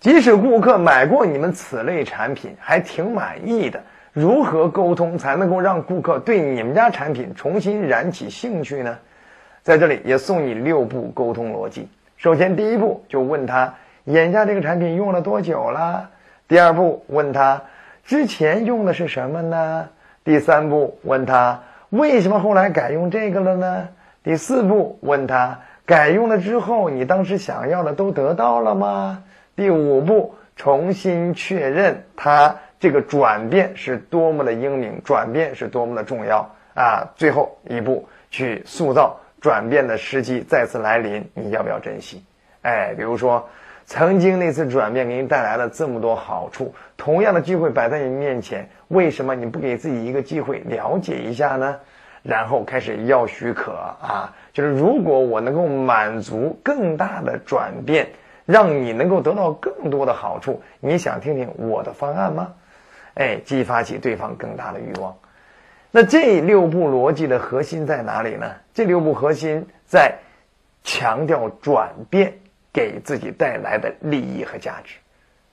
即使顾客买过你们此类产品，还挺满意的，如何沟通才能够让顾客对你们家产品重新燃起兴趣呢？在这里也送你六步沟通逻辑。首先，第一步就问他眼下这个产品用了多久了？第二步问他之前用的是什么呢？第三步问他为什么后来改用这个了呢？第四步问他改用了之后，你当时想要的都得到了吗？第五步，重新确认他这个转变是多么的英明，转变是多么的重要啊！最后一步，去塑造转变的时机再次来临，你要不要珍惜？哎，比如说，曾经那次转变给你带来了这么多好处，同样的机会摆在你面前，为什么你不给自己一个机会了解一下呢？然后开始要许可啊，就是如果我能够满足更大的转变。让你能够得到更多的好处，你想听听我的方案吗？哎，激发起对方更大的欲望。那这六步逻辑的核心在哪里呢？这六步核心在强调转变给自己带来的利益和价值。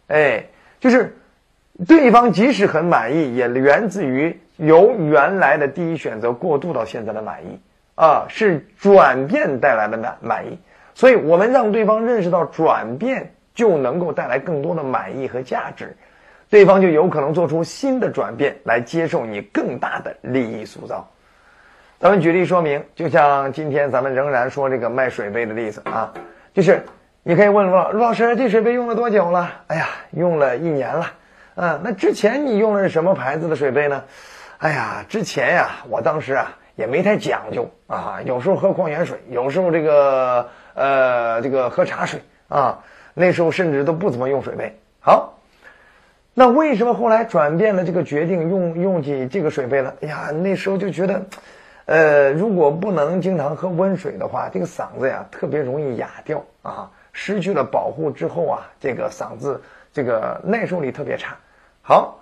哎，就是对方即使很满意，也源自于由原来的第一选择过渡到现在的满意啊，是转变带来的满满意。所以，我们让对方认识到转变就能够带来更多的满意和价值，对方就有可能做出新的转变来接受你更大的利益塑造。咱们举例说明，就像今天咱们仍然说这个卖水杯的例子啊，就是你可以问卢老卢老师，这水杯用了多久了？哎呀，用了一年了。嗯，那之前你用的是什么牌子的水杯呢？哎呀，之前呀，我当时啊也没太讲究啊，有时候喝矿泉水，有时候这个。呃，这个喝茶水啊，那时候甚至都不怎么用水杯。好，那为什么后来转变了这个决定，用用起这个水杯了？哎呀，那时候就觉得，呃，如果不能经常喝温水的话，这个嗓子呀特别容易哑掉啊，失去了保护之后啊，这个嗓子这个耐受力特别差。好，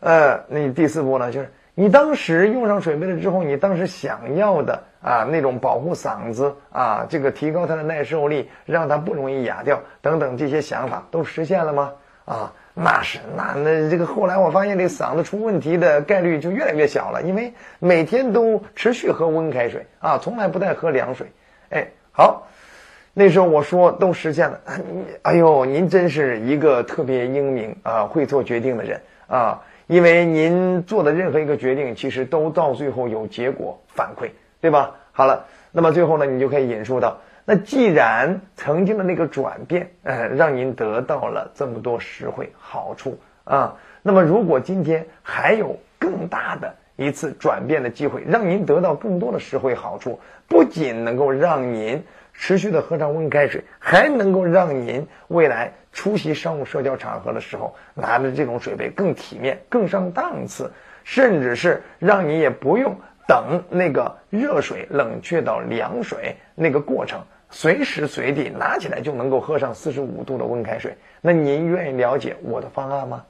呃，那第四步呢，就是你当时用上水杯了之后，你当时想要的。啊，那种保护嗓子啊，这个提高它的耐受力，让它不容易哑掉，等等这些想法都实现了吗？啊，那是，那那这个后来我发现这嗓子出问题的概率就越来越小了，因为每天都持续喝温开水啊，从来不带喝凉水。哎，好，那时候我说都实现了，哎呦，您真是一个特别英明啊，会做决定的人啊，因为您做的任何一个决定，其实都到最后有结果反馈。对吧？好了，那么最后呢，你就可以引述到，那既然曾经的那个转变，呃，让您得到了这么多实惠好处啊，那么如果今天还有更大的一次转变的机会，让您得到更多的实惠好处，不仅能够让您持续的喝上温开水，还能够让您未来出席商务社交场合的时候拿着这种水杯更体面、更上档次，甚至是让你也不用。等那个热水冷却到凉水那个过程，随时随地拿起来就能够喝上四十五度的温开水。那您愿意了解我的方案吗？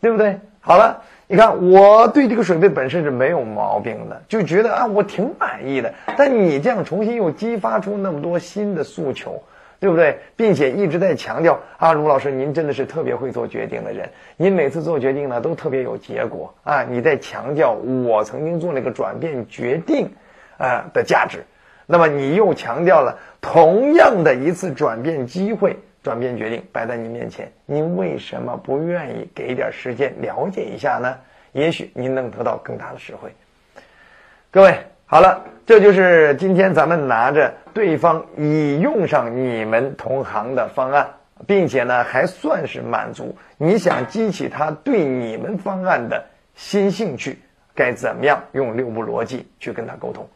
对不对？好了，你看我对这个水杯本身是没有毛病的，就觉得啊我挺满意的。但你这样重新又激发出那么多新的诉求。对不对？并且一直在强调啊，卢老师，您真的是特别会做决定的人。您每次做决定呢，都特别有结果啊。你在强调我曾经做了一个转变决定，啊的价值。那么你又强调了同样的一次转变机会、转变决定摆在你面前，您为什么不愿意给点时间了解一下呢？也许您能得到更大的实惠。各位。好了，这就是今天咱们拿着对方已用上你们同行的方案，并且呢还算是满足你想激起他对你们方案的新兴趣，该怎么样用六步逻辑去跟他沟通？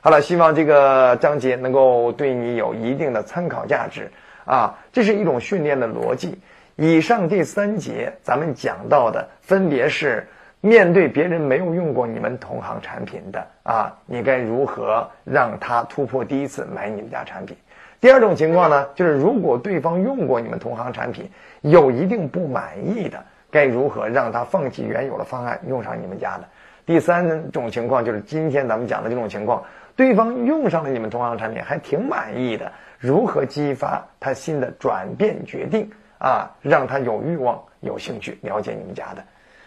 好了，希望这个章节能够对你有一定的参考价值啊！这是一种训练的逻辑。以上第三节咱们讲到的分别是。面对别人没有用过你们同行产品的啊，你该如何让他突破第一次买你们家产品？第二种情况呢，就是如果对方用过你们同行产品，有一定不满意的，该如何让他放弃原有的方案，用上你们家的？第三种情况就是今天咱们讲的这种情况，对方用上了你们同行产品还挺满意的，如何激发他新的转变决定？啊，让他有欲望、有兴趣了解你们家的。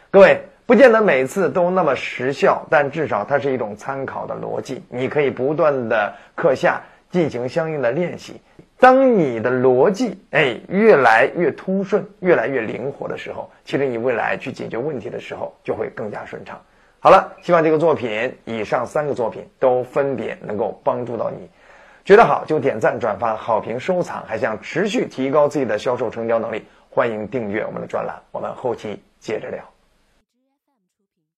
各位不见得每次都那么实效，但至少它是一种参考的逻辑，你可以不断的课下进行相应的练习。当你的逻辑哎越来越通顺、越来越灵活的时候，其实你未来去解决问题的时候就会更加顺畅。好了，希望这个作品，以上三个作品都分别能够帮助到你。觉得好就点赞、转发、好评、收藏。还想持续提高自己的销售成交能力，欢迎订阅我们的专栏。我们后期接着聊。